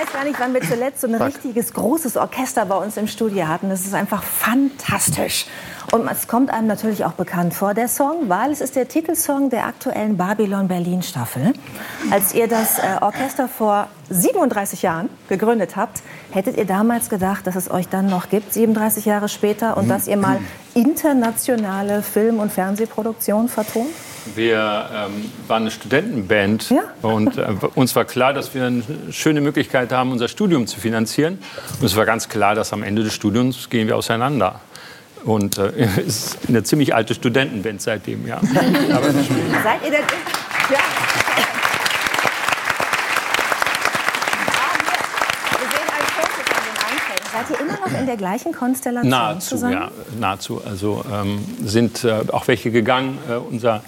weiß gar nicht, wann wir zuletzt so ein richtiges großes Orchester bei uns im Studio hatten. Das ist einfach fantastisch. Und es kommt einem natürlich auch bekannt vor, der Song, weil es ist der Titelsong der aktuellen Babylon Berlin Staffel. Als ihr das äh, Orchester vor 37 Jahren gegründet habt, hättet ihr damals gedacht, dass es euch dann noch gibt, 37 Jahre später, und dass ihr mal internationale Film- und Fernsehproduktionen vertont? Wir ähm, waren eine Studentenband ja. und äh, uns war klar, dass wir eine schöne Möglichkeit haben, unser Studium zu finanzieren. Und es war ganz klar, dass am Ende des Studiums gehen wir auseinander. Und äh, es ist eine ziemlich alte Studentenband seitdem, ja. Aber Seid ihr denn? Ja. Seid ihr immer noch in der gleichen Konstellation nahezu, zusammen? Ja, nahezu. Also ähm, sind äh, auch welche gegangen. Äh, unser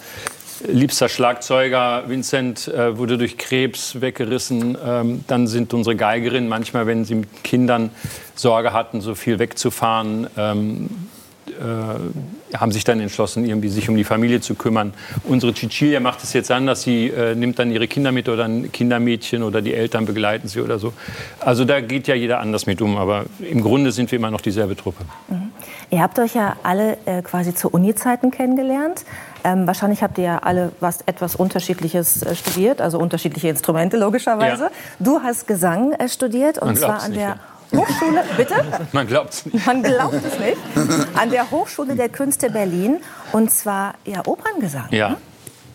liebster Schlagzeuger Vincent äh, wurde durch Krebs weggerissen. Ähm, dann sind unsere Geigerinnen manchmal, wenn sie mit Kindern Sorge hatten, so viel wegzufahren, ähm, äh, haben sich dann entschlossen, irgendwie sich um die Familie zu kümmern. Unsere Cicilia macht es jetzt anders. Sie äh, nimmt dann ihre Kinder mit oder ein Kindermädchen oder die Eltern begleiten sie oder so. Also da geht ja jeder anders mit um. Aber im Grunde sind wir immer noch dieselbe Truppe. Mhm. Ihr habt euch ja alle äh, quasi zu Uni-Zeiten kennengelernt. Ähm, wahrscheinlich habt ihr ja alle was etwas Unterschiedliches äh, studiert, also unterschiedliche Instrumente logischerweise. Ja. Du hast Gesang äh, studiert und zwar an der ja. Hochschule, bitte? Man glaubt es nicht. Man glaubt es nicht. An der Hochschule der Künste Berlin. Und zwar ja Operngesang. Ja.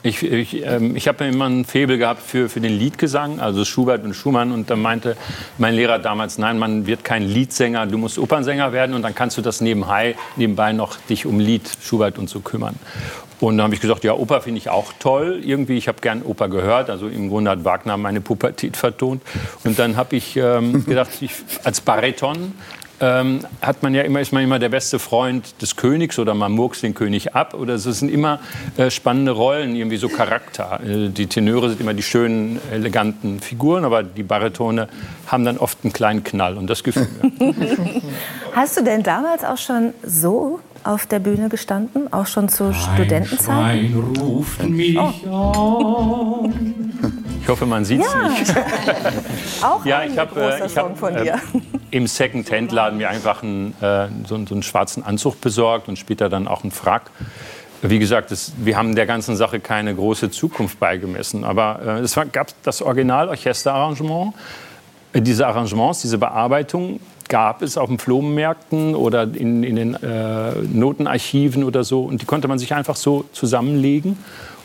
Ich, ich, ähm, ich habe immer ein Faible gehabt für, für den Liedgesang, also Schubert und Schumann. Und da meinte mein Lehrer damals, nein, man wird kein Liedsänger, du musst Opernsänger werden und dann kannst du das nebenbei, nebenbei noch dich um Lied, Schubert und so kümmern. Und dann habe ich gesagt, ja, Oper finde ich auch toll. Irgendwie, ich habe gern Oper gehört. Also im Grunde hat Wagner meine Pubertät vertont. Und dann habe ich ähm, gedacht, ich, als Bariton ähm, hat man ja immer, ist man immer der beste Freund des Königs oder man murks den König ab. Oder es sind immer äh, spannende Rollen, irgendwie so Charakter. Äh, die Tenöre sind immer die schönen, eleganten Figuren, aber die Baritone haben dann oft einen kleinen Knall und das Gefühl. Hast du denn damals auch schon so auf der Bühne gestanden, auch schon zu Ein Studentenzeiten? ruft mich oh. Ich hoffe, man sieht es ja. nicht. auch ja, ich habe äh, ich hab, von dir. Äh, im Second-Hand-Laden mir einfach einen, äh, so, so, einen schwarzen Anzug besorgt und später dann auch einen Frack. Wie gesagt, das, wir haben der ganzen Sache keine große Zukunft beigemessen. Aber äh, es war, gab das Original-Orchesterarrangement. Diese Arrangements, diese Bearbeitung gab es auf den Flohmärkten oder in, in den äh, Notenarchiven oder so. Und die konnte man sich einfach so zusammenlegen.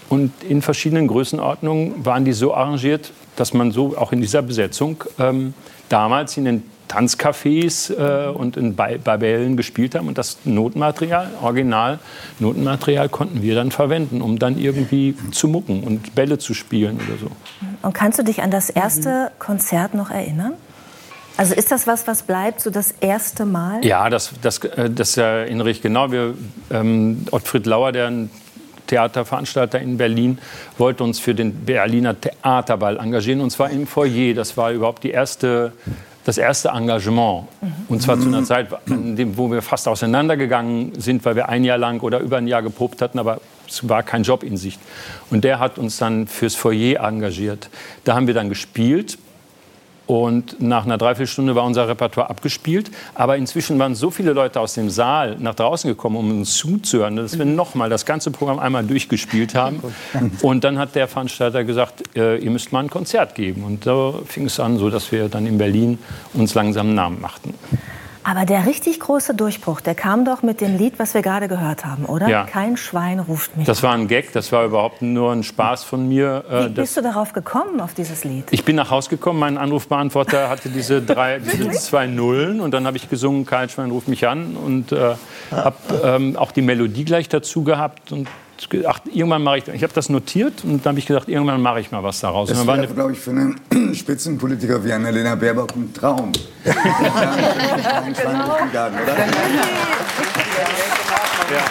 Und in verschiedenen Größenordnungen waren die so arrangiert, dass man so auch in dieser Besetzung ähm, damals in den Tanzcafés äh, und in Babellen gespielt haben. Und das Notenmaterial, Original Notenmaterial, konnten wir dann verwenden, um dann irgendwie zu mucken und Bälle zu spielen oder so. Und kannst du dich an das erste Konzert noch erinnern? Also ist das was, was bleibt, so das erste Mal? Ja, das, das, äh, das erinnere ich genau. Wir, ähm, Ottfried Lauer, der ein Theaterveranstalter in Berlin, wollte uns für den Berliner Theaterball engagieren. Und zwar im Foyer. Das war überhaupt die erste, das erste Engagement. Und zwar zu einer Zeit, wo wir fast auseinandergegangen sind, weil wir ein Jahr lang oder über ein Jahr geprobt hatten, aber es war kein Job in Sicht. Und der hat uns dann fürs Foyer engagiert. Da haben wir dann gespielt und nach einer Dreiviertelstunde war unser Repertoire abgespielt. Aber inzwischen waren so viele Leute aus dem Saal nach draußen gekommen, um uns zuzuhören, dass wir nochmal das ganze Programm einmal durchgespielt haben. Und dann hat der Veranstalter gesagt, äh, ihr müsst mal ein Konzert geben. Und da fing es an, so dass wir dann in Berlin uns langsam einen Namen machten. Aber der richtig große Durchbruch, der kam doch mit dem Lied, was wir gerade gehört haben, oder? Ja. Kein Schwein ruft mich. Das war ein Gag, das war überhaupt nur ein Spaß von mir. Äh, Wie bist du darauf gekommen, auf dieses Lied? Ich bin nach Hause gekommen, mein Anrufbeantworter hatte diese, drei, diese zwei Nullen und dann habe ich gesungen, Kein Schwein ruft mich an und äh, habe ähm, auch die Melodie gleich dazu gehabt und gedacht, irgendwann mache ich, ich habe das notiert und dann habe ich gedacht, irgendwann mache ich mal was daraus. Das wäre, glaube ich, für einen Spitzenpolitiker wie Annalena Baerbock ein Traum. ja, genau. Garten, oder? Ja.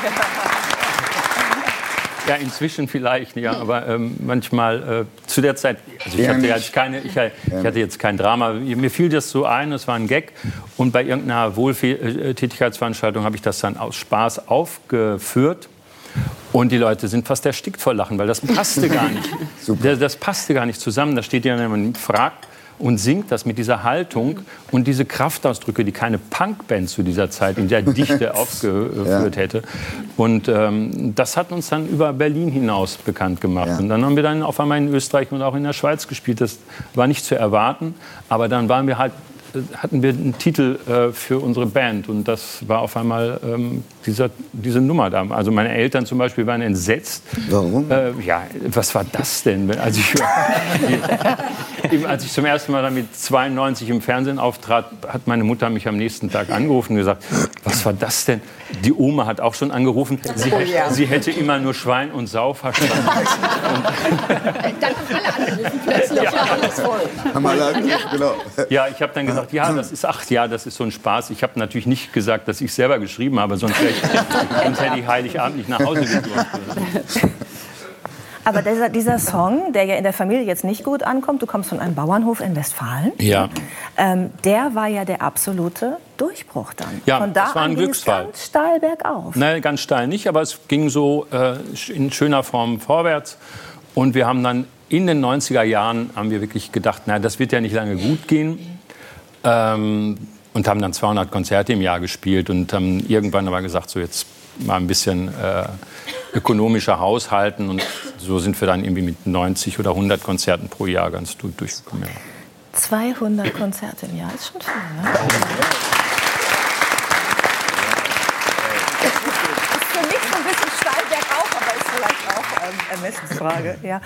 Ja, inzwischen vielleicht, ja, aber ähm, manchmal äh, zu der Zeit, also ich hatte, jetzt keine, ich, ich, hatte jetzt kein Drama, mir fiel das so ein, es war ein Gag und bei irgendeiner Wohltätigkeitsveranstaltung habe ich das dann aus Spaß aufgeführt und die Leute sind fast erstickt vor Lachen, weil das passte gar nicht. das, das, passte gar nicht zusammen. Da steht ja jemand fragt und singt das mit dieser Haltung und diese Kraftausdrücke, die keine Punkband zu dieser Zeit in der Dichte aufgeführt ja. hätte. Und ähm, das hat uns dann über Berlin hinaus bekannt gemacht. Ja. Und dann haben wir dann auf einmal in Österreich und auch in der Schweiz gespielt. Das war nicht zu erwarten, aber dann waren wir halt hatten wir einen Titel äh, für unsere Band und das war auf einmal ähm, dieser, diese Nummer da. Also meine Eltern zum Beispiel waren entsetzt. Warum? Äh, ja, was war das denn? Also ich, als ich zum ersten Mal damit 92 im Fernsehen auftrat, hat meine Mutter mich am nächsten Tag angerufen und gesagt, was war das denn? Die Oma hat auch schon angerufen, sie, oh, ja. sie hätte immer nur Schwein und Sau verstanden. dann haben alle angerufen plötzlich, ja. alles voll. Haben alle genau. Ja, ich habe dann gesagt, ja, das ist, ach ja, das ist so ein Spaß. Ich habe natürlich nicht gesagt, dass ich selber geschrieben habe, sonst, ich, sonst hätte ich Heiligabend nicht nach Hause gedurft. Aber dieser, dieser, Song, der ja in der Familie jetzt nicht gut ankommt, du kommst von einem Bauernhof in Westfalen. Ja. Ähm, der war ja der absolute Durchbruch dann. Ja, von da das war ein an Glücksfall. ganz steil bergauf. Nein, ganz steil nicht, aber es ging so äh, in schöner Form vorwärts. Und wir haben dann in den 90er Jahren haben wir wirklich gedacht, na, das wird ja nicht lange gut gehen. Ähm, und haben dann 200 Konzerte im Jahr gespielt und haben irgendwann aber gesagt, so jetzt mal ein bisschen äh, ökonomischer haushalten. Und so sind wir dann irgendwie mit 90 oder 100 Konzerten pro Jahr ganz gut durchgekommen. Ja. 200 Konzerte im Jahr ist schon viel, ne? Ermessensfrage. Ja.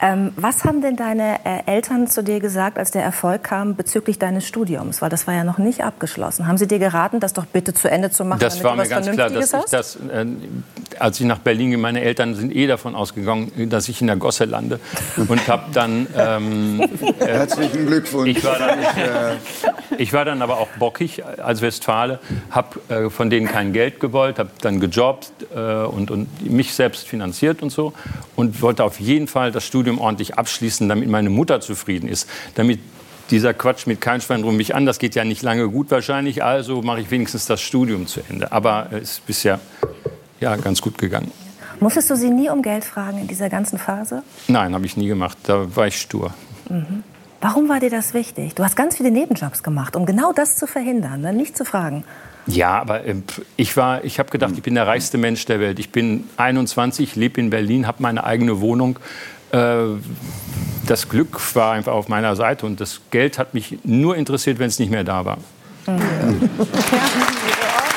Ähm, was haben denn deine äh, Eltern zu dir gesagt, als der Erfolg kam bezüglich deines Studiums? Weil das war ja noch nicht abgeschlossen. Haben sie dir geraten, das doch bitte zu Ende zu machen? Das war mir ganz klar, dass ich das, äh, als ich nach Berlin ging, meine Eltern sind eh davon ausgegangen, dass ich in der Gosse lande und habe dann. Ähm, äh, Herzlichen Glückwunsch. Ich war, dann, äh, ich war dann aber auch bockig als Westfale, habe äh, von denen kein Geld gewollt, habe dann gejobbt äh, und, und mich selbst finanziert und so und wollte auf jeden Fall das Studium ordentlich abschließen, damit meine Mutter zufrieden ist, damit dieser Quatsch mit kein Schwein drum mich an, das geht ja nicht lange gut wahrscheinlich, also mache ich wenigstens das Studium zu Ende. Aber es ist bisher ja, ganz gut gegangen. Musstest du sie nie um Geld fragen in dieser ganzen Phase? Nein, habe ich nie gemacht. Da war ich stur. Mhm. Warum war dir das wichtig? Du hast ganz viele Nebenjobs gemacht, um genau das zu verhindern, ne? nicht zu fragen. Ja, aber äh, ich war, ich habe gedacht, ich bin der reichste Mensch der Welt. Ich bin 21, lebe in Berlin, habe meine eigene Wohnung. Äh, das Glück war einfach auf meiner Seite und das Geld hat mich nur interessiert, wenn es nicht mehr da war. Mhm. Ja.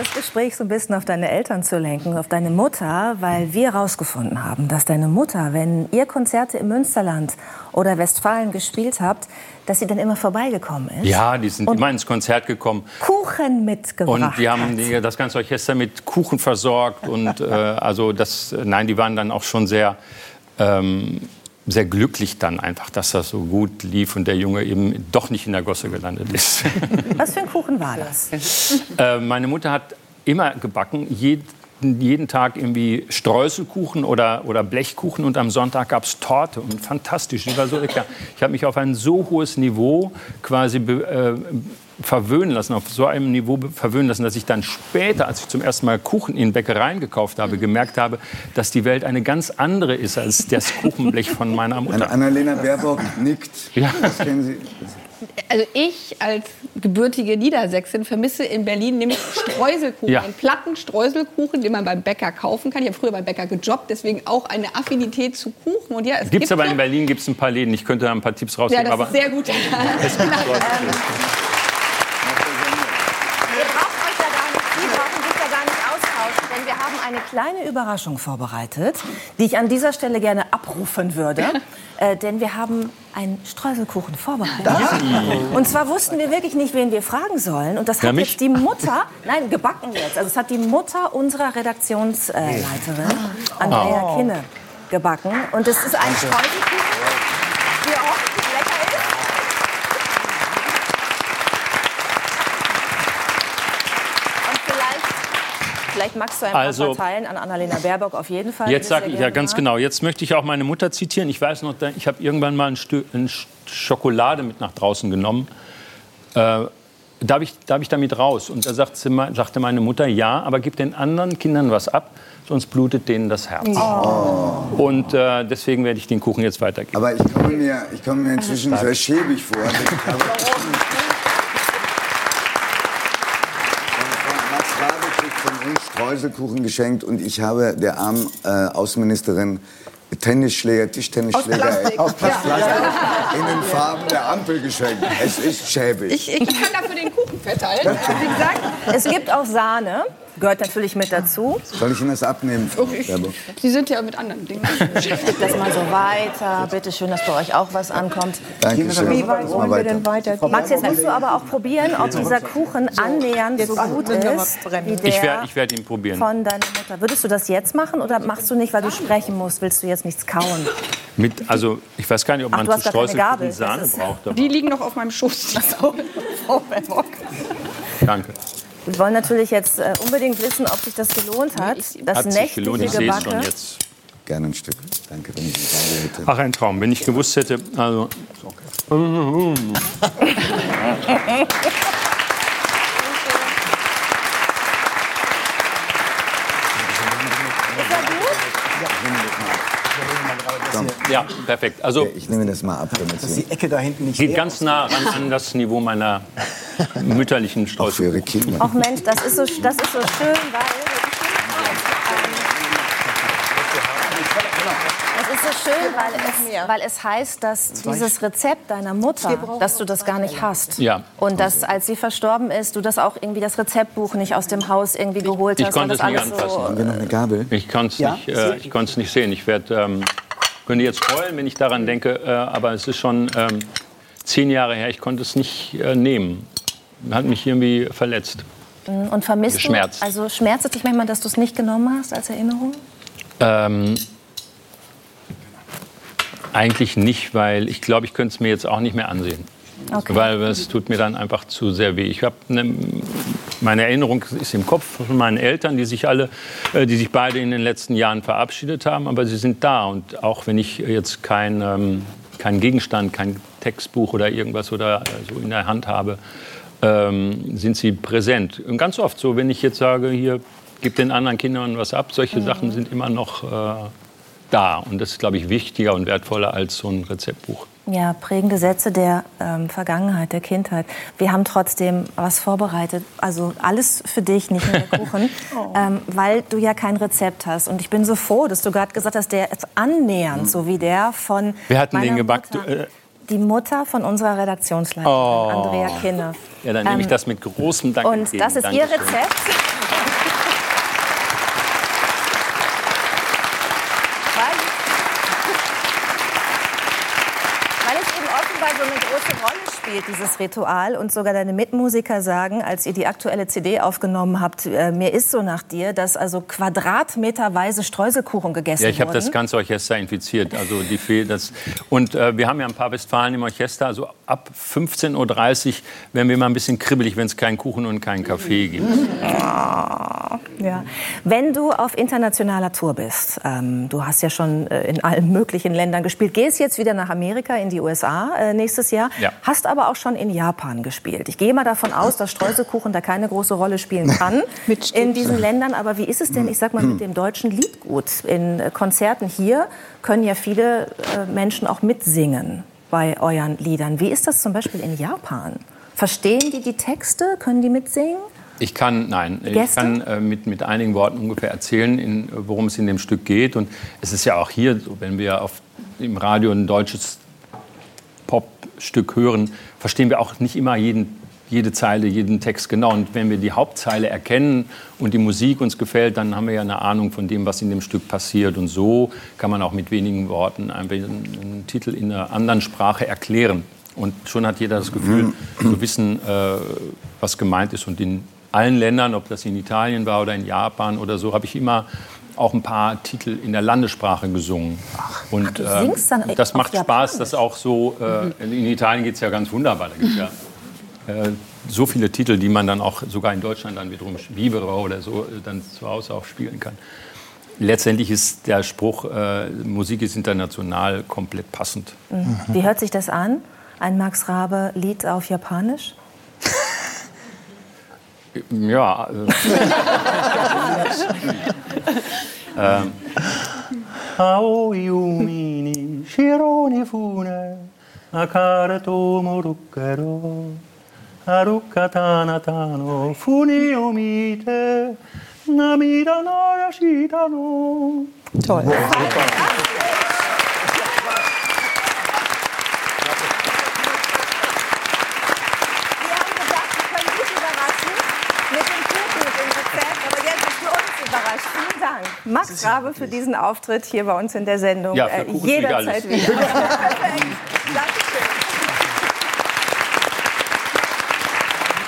das Gespräch so ein bisschen auf deine Eltern zu lenken, auf deine Mutter, weil wir herausgefunden haben, dass deine Mutter, wenn ihr Konzerte im Münsterland oder Westfalen gespielt habt, dass sie dann immer vorbeigekommen ist. Ja, die sind immer ins Konzert gekommen. Kuchen mitgebracht. Und die haben die, das ganze Orchester mit Kuchen versorgt. Und äh, also das, nein, die waren dann auch schon sehr ähm, sehr glücklich dann einfach, dass das so gut lief und der Junge eben doch nicht in der Gosse gelandet ist. Was für ein Kuchen war das? Äh, meine Mutter hat immer gebacken, jeden, jeden Tag irgendwie Streuselkuchen oder, oder Blechkuchen und am Sonntag gab es Torte und fantastisch. Die war so lecker. Ich habe mich auf ein so hohes Niveau quasi äh, verwöhnen lassen, auf so einem Niveau verwöhnen lassen, dass ich dann später, als ich zum ersten Mal Kuchen in Bäckereien gekauft habe, gemerkt habe, dass die Welt eine ganz andere ist als das Kuchenblech von meiner Mutter. Annalena Baerbock nickt. Ja. Das kennen Sie. Also ich als gebürtige Niedersächsin vermisse in Berlin nämlich Streuselkuchen, ja. einen platten Streuselkuchen, den man beim Bäcker kaufen kann. Ich habe früher beim Bäcker gejobbt, deswegen auch eine Affinität zu Kuchen. Und ja, es gibt's gibt aber in Berlin gibt es ein paar Läden. Ich könnte da ein paar Tipps rausgeben. Ja, das ist sehr gut. es gibt kleine Überraschung vorbereitet, die ich an dieser Stelle gerne abrufen würde. äh, denn wir haben einen Streuselkuchen vorbereitet. Und zwar wussten wir wirklich nicht, wen wir fragen sollen. Und das hat ja, jetzt die Mutter, nein, gebacken jetzt. Also es hat die Mutter unserer Redaktionsleiterin, Andrea oh. Kinne, gebacken. Und es ist ein Streuselkuchen, der ordentlich lecker ist. Vielleicht magst du ein paar also, verteilen an Annalena Baerbock auf jeden Fall. Jetzt sage ich ja ganz genau. Jetzt möchte ich auch meine Mutter zitieren. Ich weiß noch, ich habe irgendwann mal ein Stück Schokolade mit nach draußen genommen. Äh, darf ich, darf ich damit raus? Und da sagte, sagte meine Mutter, ja, aber gib den anderen Kindern was ab, sonst blutet denen das Herz. Oh. Und äh, deswegen werde ich den Kuchen jetzt weitergeben. Aber ich komme mir, ich komme mir inzwischen sehr schäbig vor. Max Rabe kriegt von uns Streuselkuchen geschenkt und ich habe der armen äh, Außenministerin Tennisschläger, Tischtennisschläger aus Plastik, aus ja. in den Farben der Ampel geschenkt. Es ist schäbig. Ich, ich kann dafür den Kuchen verteilen. Wie gesagt, es gibt auch Sahne gehört natürlich mit dazu. Soll ich Ihnen das abnehmen? Oh, ich, Sie sind ja mit anderen Dingen beschäftigt. das mal so weiter. Bitte schön, dass bei euch auch was ankommt. Danke schön. Wie weit wollen wir denn weiter? Max, jetzt musst du aber auch probieren, ob dieser Kuchen annähernd so gut ist wie der ich werde werd ihn probieren. von deiner Mutter. Würdest du das jetzt machen oder machst du nicht, weil du sprechen musst? Willst du jetzt nichts kauen? Mit, also ich weiß gar nicht, ob man Ach, zu Streuselkuchen Sahne braucht. Die liegen noch auf meinem Schoß. Frau Danke. Wir wollen natürlich jetzt äh, unbedingt wissen, ob sich das gelohnt hat. Das hat nächtliche gelohnt. Ich Gebacke. schon jetzt. Gerne ein Stück. Danke, wenn ich eine hätte. Ach, ein Traum. Wenn ich gewusst hätte, also. Okay. Ja, perfekt. Also, ich nehme das mal ab. Damit dass die Ecke da hinten nicht Geht ganz nah ran an das Niveau meiner mütterlichen Strauße. Ach Mensch, das ist so, das ist so schön, weil... Es ist so schön, weil es, weil es heißt, dass dieses Rezept deiner Mutter, dass du das gar nicht hast. Ja. Und dass, als sie verstorben ist, du das auch irgendwie das Rezeptbuch nicht aus dem Haus irgendwie geholt hast. Ich konnte es nicht anfassen. So, Haben wir noch eine Gabel? Ich konnte es ja? nicht, äh, nicht sehen. Ich werde ähm, könnte jetzt heulen, wenn ich daran denke, äh, aber es ist schon ähm, zehn Jahre her. Ich konnte es nicht äh, nehmen. Hat mich irgendwie verletzt. Mhm. Und vermisst Geschmerzt. du? Also schmerzt es dich manchmal, dass du es nicht genommen hast als Erinnerung? Ähm, eigentlich nicht, weil ich glaube, ich könnte es mir jetzt auch nicht mehr ansehen. Okay. Weil es tut mir dann einfach zu sehr weh. Ich habe ne, meine Erinnerung ist im Kopf von meinen Eltern, die sich alle, äh, die sich beide in den letzten Jahren verabschiedet haben, aber sie sind da. Und auch wenn ich jetzt kein, ähm, kein Gegenstand, kein Textbuch oder irgendwas oder so in der Hand habe, ähm, sind sie präsent. Und ganz oft so, wenn ich jetzt sage, hier, gib den anderen Kindern was ab, solche mhm. Sachen sind immer noch äh, da. Und das ist, glaube ich, wichtiger und wertvoller als so ein Rezeptbuch. Ja, prägende Sätze der ähm, Vergangenheit, der Kindheit. Wir haben trotzdem was vorbereitet. Also alles für dich, nicht nur der Kuchen, oh. ähm, weil du ja kein Rezept hast. Und ich bin so froh, dass du gerade gesagt hast, der ist annähernd, so wie der von. Wer hat denn den gebackt? Mutter. Äh, die Mutter von unserer Redaktionsleiterin, oh. Andrea Kinne. Ja, dann nehme ich ähm, das mit großem Dank. Und das ist Dankeschön. ihr Rezept. Spielt, dieses Ritual. Und sogar deine Mitmusiker sagen, als ihr die aktuelle CD aufgenommen habt, äh, mir ist so nach dir, dass also quadratmeterweise Streuselkuchen gegessen wurden. Ja, ich habe das ganze Orchester infiziert. Also die das und äh, wir haben ja ein paar Westfalen im Orchester. Also ab 15.30 Uhr werden wir mal ein bisschen kribbelig, wenn es keinen Kuchen und keinen Kaffee gibt. Ja. Wenn du auf internationaler Tour bist, ähm, du hast ja schon äh, in allen möglichen Ländern gespielt, gehst jetzt wieder nach Amerika, in die USA äh, nächstes Jahr, ja. hast aber auch schon in Japan gespielt. Ich gehe mal davon aus, dass Streuselkuchen da keine große Rolle spielen kann in diesen Ländern. Aber wie ist es denn, ich sag mal, mit dem deutschen Liedgut? In äh, Konzerten hier können ja viele äh, Menschen auch mitsingen bei euren Liedern. Wie ist das zum Beispiel in Japan? Verstehen die die Texte? Können die mitsingen? Ich kann, nein, Gäste? ich kann äh, mit, mit einigen Worten ungefähr erzählen, worum es in dem Stück geht. Und es ist ja auch hier so, wenn wir auf, im Radio ein deutsches Popstück hören, verstehen wir auch nicht immer jeden, jede Zeile, jeden Text genau. Und wenn wir die Hauptzeile erkennen und die Musik uns gefällt, dann haben wir ja eine Ahnung von dem, was in dem Stück passiert. Und so kann man auch mit wenigen Worten einfach einen, einen Titel in einer anderen Sprache erklären. Und schon hat jeder das Gefühl zu wissen, äh, was gemeint ist. Und in allen Ländern, ob das in Italien war oder in Japan oder so, habe ich immer auch ein paar Titel in der Landessprache gesungen. Ach, und äh, das macht Spaß, das auch so. Äh, in Italien geht es ja ganz wunderbar. Da gibt ja äh, so viele Titel, die man dann auch sogar in Deutschland dann wiederum Vivere oder so äh, dann zu Hause auch spielen kann. Letztendlich ist der Spruch, äh, Musik ist international, komplett passend. Mhm. Wie hört sich das an? Ein Max Rabe-Lied auf Japanisch? Ja. um. Aoiumini, Shironi Fune, Tano, Funi Omite, Namida Narashitano. Toll. Max Rabe, für diesen Auftritt hier bei uns in der Sendung. Ja, äh, jederzeit wieder.